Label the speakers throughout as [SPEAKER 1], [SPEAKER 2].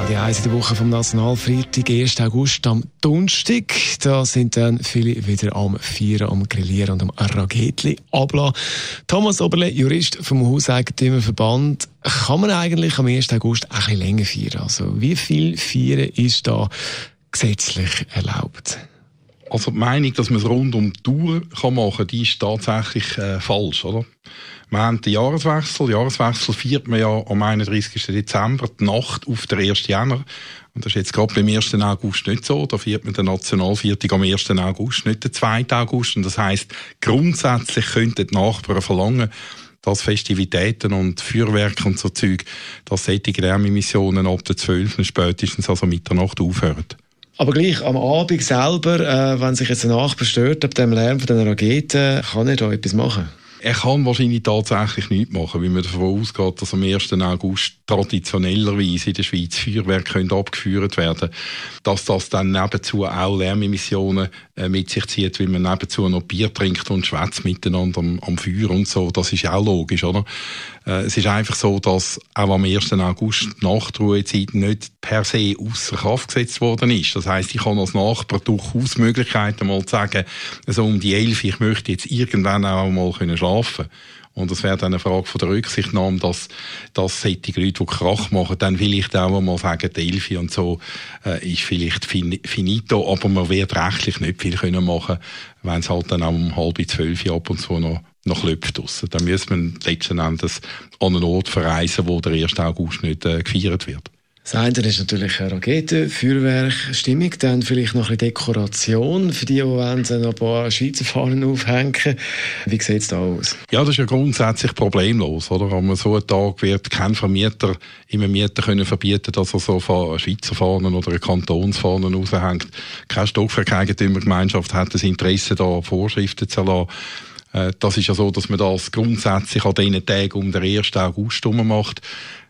[SPEAKER 1] Radio 1 in der Woche vom Nationalfreitag, 1. August am Donnerstag. Da sind dann viele wieder am Feiern, am Grillieren und am Ragetli ablassen. Thomas Oberle, Jurist vom Hauseigentümerverband. Kann man eigentlich am 1. August ein bisschen länger feiern? Also, wie viel Feiern ist da gesetzlich erlaubt?
[SPEAKER 2] Also die Meinung, dass man es rund um die kann machen kann, die ist tatsächlich äh, falsch. Oder? Wir haben den Jahreswechsel. Den Jahreswechsel feiert man ja am 31. Dezember, die Nacht auf den 1. Januar. Und das ist jetzt gerade beim 1. August nicht so. Da feiert man den Nationalviertag am 1. August, nicht den 2. August. Und das heisst, grundsätzlich könnten die Nachbarn verlangen, dass Festivitäten und Feuerwerke und so Zeug, dass solche Lärmemissionen ab der 12. spätestens also Mitternacht aufhören.
[SPEAKER 1] Aber gleich am Abend selber, äh, wenn sich jetzt ein Nachbar stört ab dem Lärm von den Raketen, kann er da etwas machen?
[SPEAKER 2] Er kann wahrscheinlich tatsächlich nichts machen, weil man davon ausgeht, dass am 1. August traditionellerweise in der Schweiz Feuerwerke abgeführt werden Dass das dann nebenzu auch Lärmemissionen äh, mit sich zieht, weil man nebenzu noch Bier trinkt und schwätzt miteinander am, am Feuer und so, das ist auch logisch, oder? Äh, es ist einfach so, dass auch am 1. August die Nachtruhezeit nicht per se außer Kraft gesetzt worden ist. Das heißt, ich kann als Nachbar durchaus Möglichkeiten mal zu sagen, so um die 11 ich möchte jetzt irgendwann auch mal können schlafen und es wäre dann eine Frage von der Rücksichtnahme, dass, dass solche Leute, die Krach machen, dann vielleicht auch mal sagen, die Elfi und so äh, ist vielleicht finito, aber man wird rechtlich nicht viel können machen, wenn es halt dann auch um halb zwölf ab und zu noch noch klopft draussen. Dann müsste man letzten Endes an einen Ort verreisen, wo der 1. August nicht äh, gefeiert wird.
[SPEAKER 1] Das eine ist natürlich eine Rakete, Feuerwerk, Stimmung, dann vielleicht noch ein bisschen Dekoration für die, die wollen, noch ein paar Schweizer Fahnen aufhängen. Wie sieht es da aus?
[SPEAKER 2] Ja, das ist ja grundsätzlich problemlos. Oder? An so einem Tag wird kein Vermieter im Mieter können verbieten, dass er so Schweizer Fahnen oder Kantonsfahnen raushängt. Keine Stockwerkeigentümergemeinschaft hat das Interesse, da Vorschriften zu lassen. Äh, das ist ja so, dass man das grundsätzlich an diesen Tagen um den 1. August macht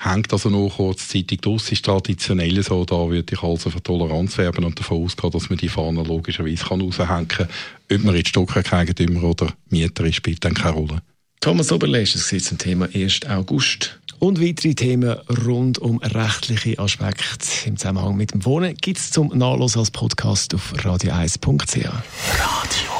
[SPEAKER 2] hängt also noch kurzzeitig draus, ist traditionell so, da würde ich also für Toleranz werben und davon ausgehen, dass man die Fahne logischerweise kann raushängen kann. Ob man jetzt Stockwerkeigentümer oder Mieter ist, spielt dann keine Rolle.
[SPEAKER 1] Thomas Oberlesch, das zum Thema 1. August. Und weitere Themen rund um rechtliche Aspekte im Zusammenhang mit dem Wohnen gibt es zum Nachlesen als Podcast auf radio1.ch.
[SPEAKER 3] Radio